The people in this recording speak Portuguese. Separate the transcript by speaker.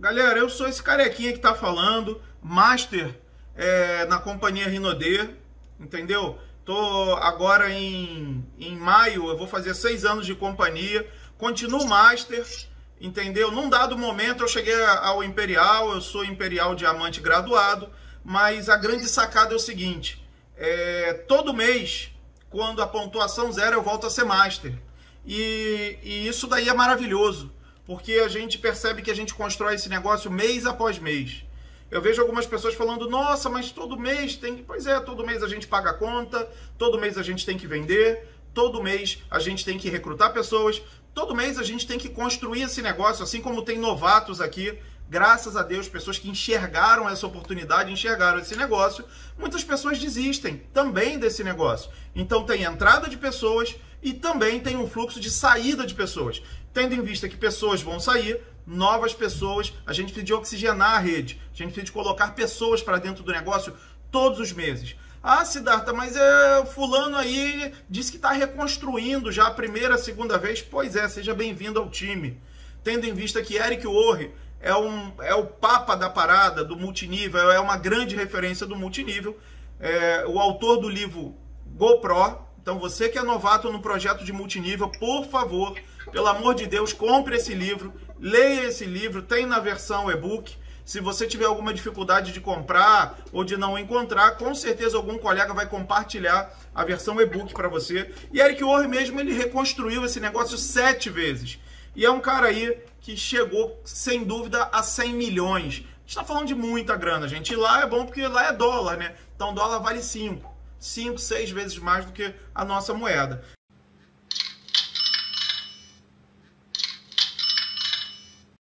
Speaker 1: Galera, eu sou esse carequinha que tá falando, master é, na companhia Rinodê, entendeu? Tô agora em, em maio, eu vou fazer seis anos de companhia, continuo master, entendeu? Num dado momento eu cheguei ao Imperial, eu sou Imperial Diamante graduado, mas a grande sacada é o seguinte, é, todo mês, quando a pontuação zero, eu volto a ser master. E, e isso daí é maravilhoso, porque a gente percebe que a gente constrói esse negócio mês após mês. Eu vejo algumas pessoas falando, nossa, mas todo mês tem. Pois é, todo mês a gente paga a conta, todo mês a gente tem que vender, todo mês a gente tem que recrutar pessoas, todo mês a gente tem que construir esse negócio, assim como tem novatos aqui. Graças a Deus, pessoas que enxergaram essa oportunidade, enxergaram esse negócio, muitas pessoas desistem também desse negócio. Então tem entrada de pessoas e também tem um fluxo de saída de pessoas. Tendo em vista que pessoas vão sair, novas pessoas, a gente precisa de oxigenar a rede, a gente precisa de colocar pessoas para dentro do negócio todos os meses. Ah, Siddhartha, mas é, fulano aí disse que está reconstruindo já a primeira, segunda vez. Pois é, seja bem-vindo ao time. Tendo em vista que Eric Orre é, um, é o papa da parada, do multinível, é uma grande referência do multinível. É, o autor do livro GoPro. Então, você que é novato no projeto de multinível, por favor, pelo amor de Deus, compre esse livro, leia esse livro, tem na versão e-book. Se você tiver alguma dificuldade de comprar ou de não encontrar, com certeza algum colega vai compartilhar a versão e-book para você. E Eric Orr mesmo, ele reconstruiu esse negócio sete vezes. E é um cara aí que chegou, sem dúvida, a 100 milhões. A gente está falando de muita grana, gente. E lá é bom porque lá é dólar, né? Então dólar vale 5. 5, 6 vezes mais do que a nossa moeda.